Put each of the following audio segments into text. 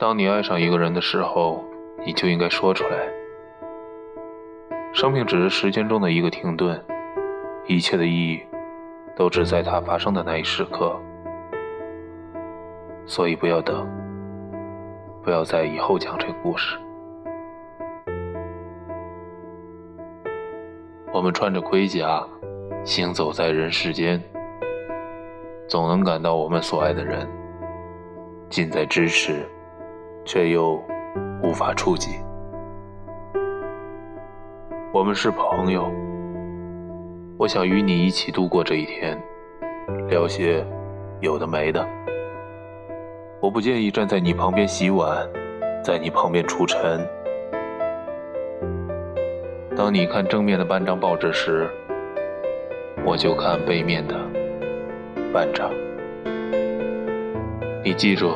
当你爱上一个人的时候，你就应该说出来。生命只是时间中的一个停顿，一切的意义都只在它发生的那一时刻。所以不要等，不要在以后讲这个故事。我们穿着盔甲，行走在人世间，总能感到我们所爱的人近在咫尺，却又无法触及。我们是朋友，我想与你一起度过这一天，聊些有的没的。我不介意站在你旁边洗碗，在你旁边除尘。当你看正面的半张报纸时，我就看背面的半张。你记住，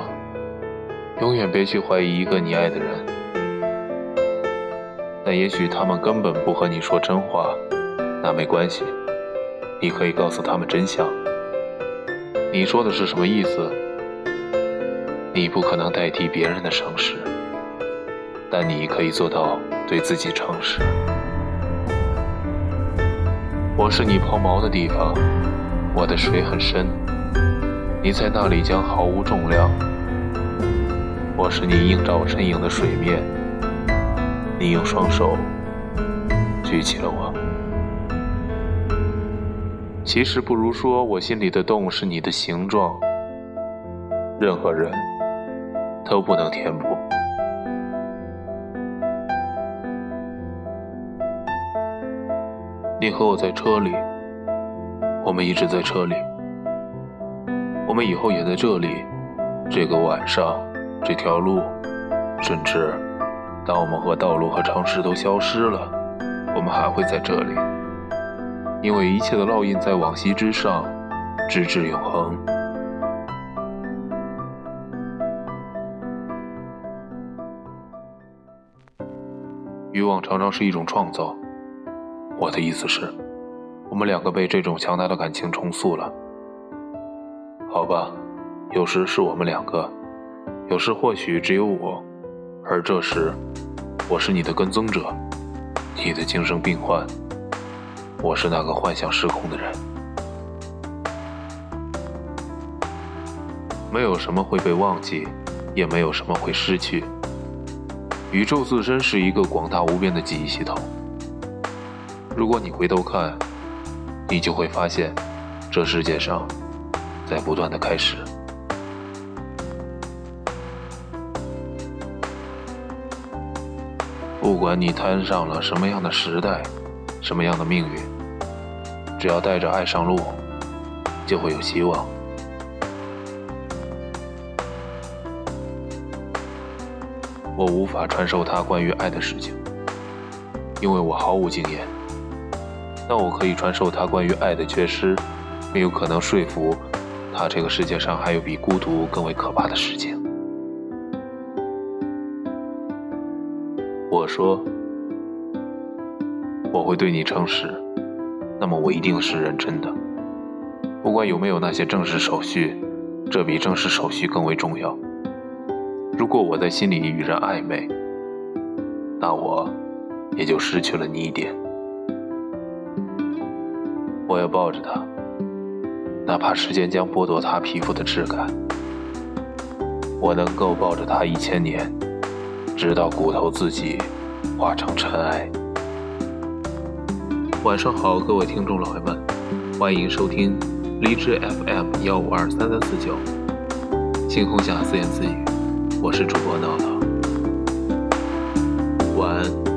永远别去怀疑一个你爱的人。但也许他们根本不和你说真话，那没关系，你可以告诉他们真相。你说的是什么意思？你不可能代替别人的诚实，但你可以做到对自己诚实。我是你抛锚的地方，我的水很深，你在那里将毫无重量。我是你映照身影的水面，你用双手举起了我。其实不如说，我心里的洞是你的形状。任何人都不能填补。你和我在车里，我们一直在车里，我们以后也在这里。这个晚上，这条路，甚至当我们和道路和城市都消失了，我们还会在这里，因为一切的烙印在往昔之上，直至永恒。欲望常常是一种创造。我的意思是，我们两个被这种强大的感情重塑了。好吧，有时是我们两个，有时或许只有我，而这时，我是你的跟踪者，你的精神病患，我是那个幻想失控的人。没有什么会被忘记，也没有什么会失去。宇宙自身是一个广大无边的记忆系统。如果你回头看，你就会发现，这世界上在不断的开始。不管你摊上了什么样的时代，什么样的命运，只要带着爱上路，就会有希望。我无法传授他关于爱的事情，因为我毫无经验。但我可以传授他关于爱的缺失，没有可能说服他这个世界上还有比孤独更为可怕的事情。我说我会对你诚实，那么我一定是认真的，不管有没有那些正式手续，这比正式手续更为重要。如果我在心里与人暧昧，那我也就失去了你一点。我要抱着他，哪怕时间将剥夺他皮肤的质感。我能够抱着他一千年，直到骨头自己化成尘埃。晚上好，各位听众老爷们，欢迎收听荔枝 FM 幺五二三三四九，星空下自言自语，我是主播闹闹，晚安。